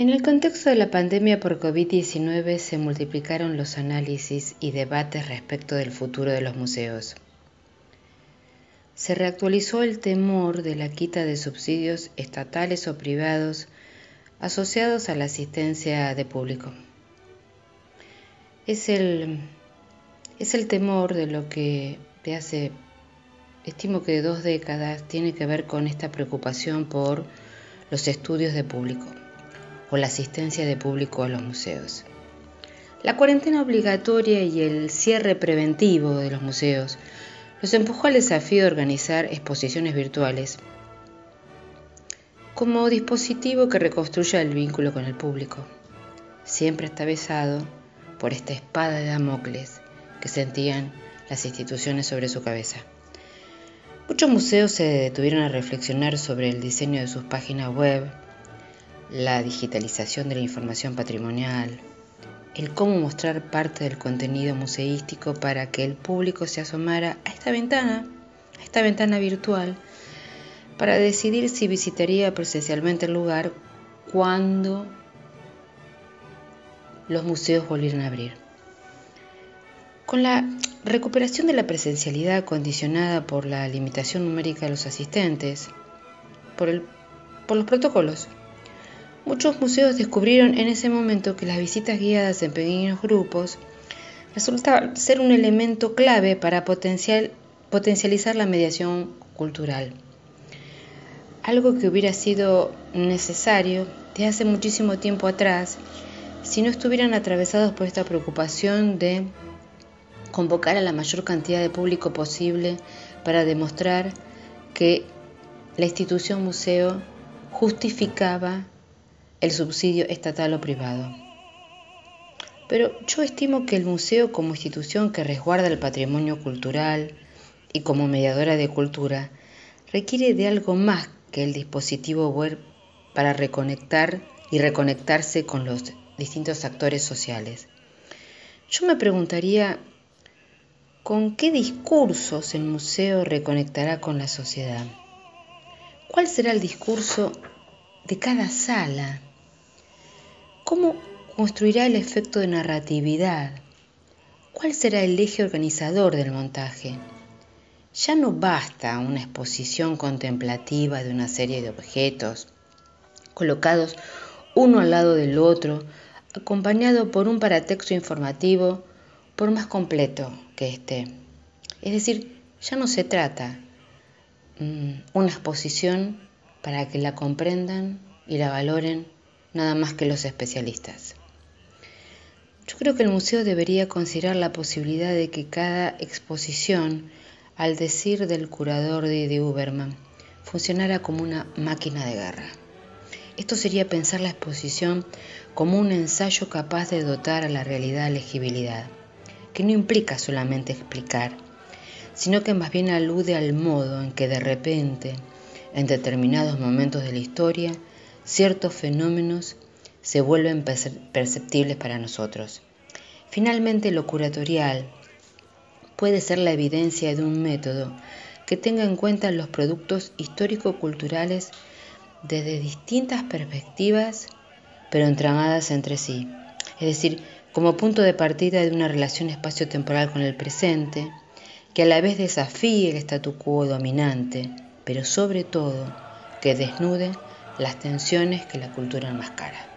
En el contexto de la pandemia por COVID-19 se multiplicaron los análisis y debates respecto del futuro de los museos. Se reactualizó el temor de la quita de subsidios estatales o privados asociados a la asistencia de público. Es el, es el temor de lo que de hace, estimo que de dos décadas, tiene que ver con esta preocupación por los estudios de público o la asistencia de público a los museos. La cuarentena obligatoria y el cierre preventivo de los museos los empujó al desafío de organizar exposiciones virtuales como dispositivo que reconstruya el vínculo con el público. Siempre atravesado por esta espada de Damocles que sentían las instituciones sobre su cabeza. Muchos museos se detuvieron a reflexionar sobre el diseño de sus páginas web, la digitalización de la información patrimonial, el cómo mostrar parte del contenido museístico para que el público se asomara a esta ventana, a esta ventana virtual, para decidir si visitaría presencialmente el lugar cuando los museos volvieran a abrir. Con la recuperación de la presencialidad condicionada por la limitación numérica de los asistentes, por, por los protocolos, Muchos museos descubrieron en ese momento que las visitas guiadas en pequeños grupos resultaban ser un elemento clave para potencializar la mediación cultural. Algo que hubiera sido necesario desde hace muchísimo tiempo atrás si no estuvieran atravesados por esta preocupación de convocar a la mayor cantidad de público posible para demostrar que la institución museo justificaba el subsidio estatal o privado. Pero yo estimo que el museo como institución que resguarda el patrimonio cultural y como mediadora de cultura requiere de algo más que el dispositivo web para reconectar y reconectarse con los distintos actores sociales. Yo me preguntaría, ¿con qué discursos el museo reconectará con la sociedad? ¿Cuál será el discurso de cada sala? ¿Cómo construirá el efecto de narratividad? ¿Cuál será el eje organizador del montaje? Ya no basta una exposición contemplativa de una serie de objetos colocados uno al lado del otro, acompañado por un paratexto informativo por más completo que esté. Es decir, ya no se trata mm, una exposición para que la comprendan y la valoren nada más que los especialistas. Yo creo que el museo debería considerar la posibilidad de que cada exposición, al decir del curador de, Uberman, funcionara como una máquina de guerra. Esto sería pensar la exposición como un ensayo capaz de dotar a la realidad legibilidad, que no implica solamente explicar, sino que más bien alude al modo en que de repente, en determinados momentos de la historia, ciertos fenómenos se vuelven perceptibles para nosotros. Finalmente, lo curatorial puede ser la evidencia de un método que tenga en cuenta los productos histórico-culturales desde distintas perspectivas, pero entramadas entre sí. Es decir, como punto de partida de una relación espacio-temporal con el presente, que a la vez desafíe el statu quo dominante, pero sobre todo que desnude las tensiones que la cultura enmascara.